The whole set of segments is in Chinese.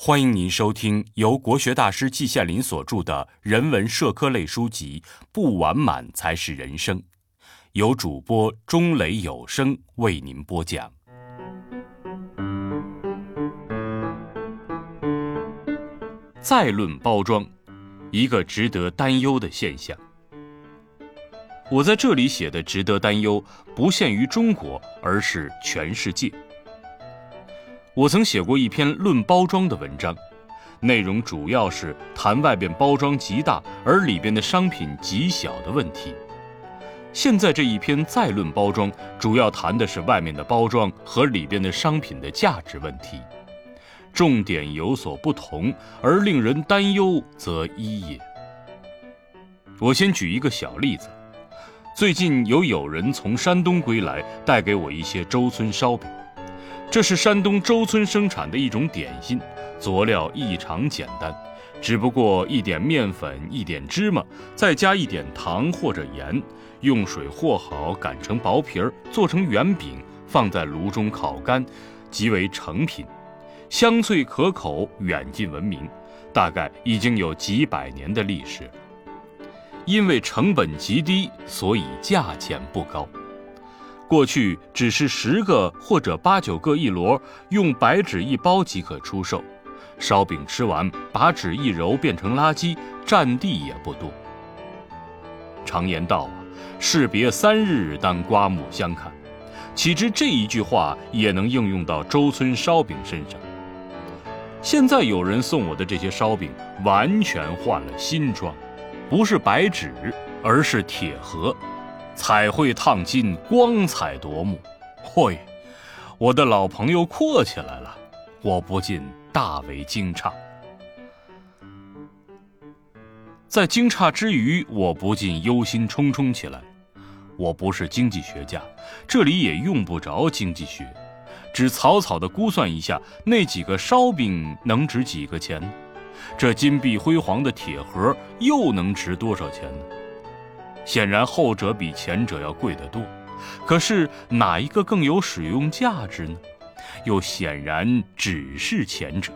欢迎您收听由国学大师季羡林所著的人文社科类书籍《不完满才是人生》，由主播钟雷有声为您播讲。再论包装，一个值得担忧的现象。我在这里写的值得担忧，不限于中国，而是全世界。我曾写过一篇论包装的文章，内容主要是谈外边包装极大而里边的商品极小的问题。现在这一篇再论包装，主要谈的是外面的包装和里边的商品的价值问题，重点有所不同，而令人担忧则一也。我先举一个小例子，最近有友人从山东归来，带给我一些周村烧饼。这是山东周村生产的一种点心，佐料异常简单，只不过一点面粉、一点芝麻，再加一点糖或者盐，用水和好，擀成薄皮儿，做成圆饼，放在炉中烤干，即为成品。香脆可口，远近闻名，大概已经有几百年的历史。因为成本极低，所以价钱不高。过去只是十个或者八九个一摞，用白纸一包即可出售。烧饼吃完，把纸一揉变成垃圾，占地也不多。常言道啊，士别三日，当刮目相看。岂知这一句话也能应用到周村烧饼身上？现在有人送我的这些烧饼，完全换了新装，不是白纸，而是铁盒。彩绘烫金，光彩夺目。嚯，我的老朋友阔起来了，我不禁大为惊诧。在惊诧之余，我不禁忧心忡忡起来。我不是经济学家，这里也用不着经济学，只草草的估算一下，那几个烧饼能值几个钱？这金碧辉煌的铁盒又能值多少钱呢？显然后者比前者要贵得多，可是哪一个更有使用价值呢？又显然只是前者。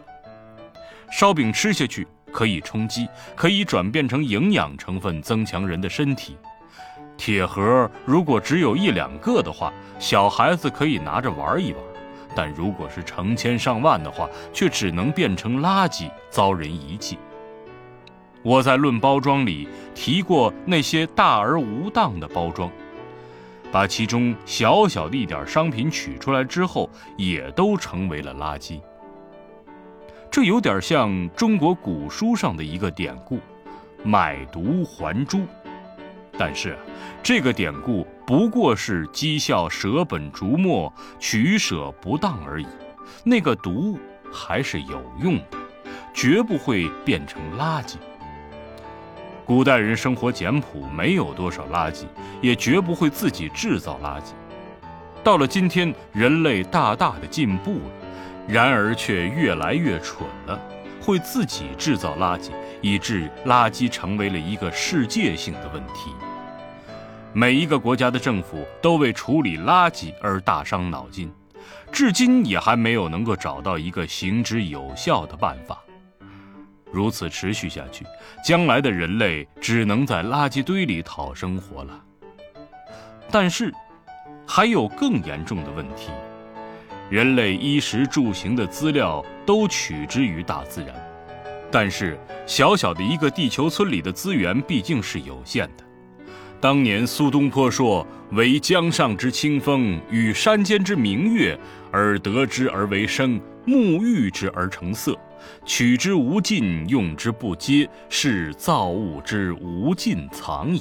烧饼吃下去可以充饥，可以转变成营养成分，增强人的身体。铁盒如果只有一两个的话，小孩子可以拿着玩一玩；但如果是成千上万的话，却只能变成垃圾，遭人遗弃。我在《论包装》里提过那些大而无当的包装，把其中小小的一点商品取出来之后，也都成为了垃圾。这有点像中国古书上的一个典故“买椟还珠”，但是这个典故不过是讥笑舍本逐末、取舍不当而已。那个椟还是有用的，绝不会变成垃圾。古代人生活简朴，没有多少垃圾，也绝不会自己制造垃圾。到了今天，人类大大的进步了，然而却越来越蠢了，会自己制造垃圾，以致垃圾成为了一个世界性的问题。每一个国家的政府都为处理垃圾而大伤脑筋，至今也还没有能够找到一个行之有效的办法。如此持续下去，将来的人类只能在垃圾堆里讨生活了。但是，还有更严重的问题：人类衣食住行的资料都取之于大自然，但是小小的一个地球村里的资源毕竟是有限的。当年苏东坡说：“为江上之清风，与山间之明月，而得之而为生，沐浴之而成色。”取之无尽，用之不竭，是造物之无尽藏也。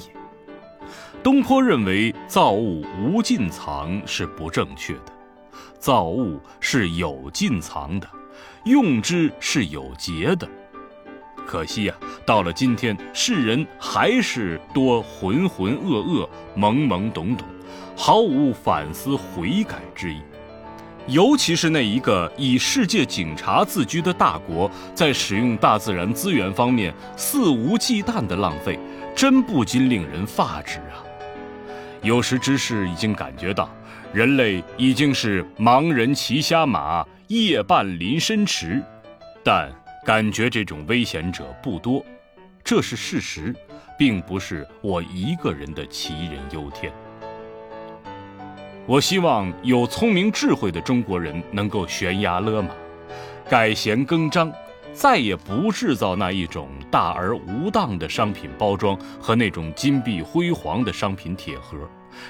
东坡认为造物无尽藏是不正确的，造物是有尽藏的，用之是有节的。可惜呀，到了今天，世人还是多浑浑噩噩、懵懵懂懂，毫无反思悔改之意。尤其是那一个以世界警察自居的大国，在使用大自然资源方面肆无忌惮的浪费，真不禁令人发指啊！有识之士已经感觉到，人类已经是盲人骑瞎马，夜半临深池。但感觉这种危险者不多，这是事实，并不是我一个人的杞人忧天。我希望有聪明智慧的中国人能够悬崖勒马，改弦更张。再也不制造那一种大而无当的商品包装和那种金碧辉煌的商品铁盒，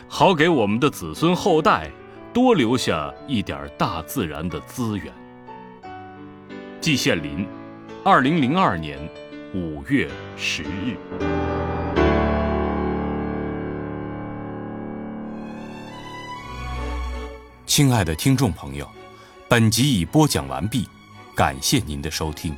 好给我们的子孙后代多留下一点大自然的资源。季羡林，二零零二年五月十日。亲爱的听众朋友，本集已播讲完毕。感谢您的收听。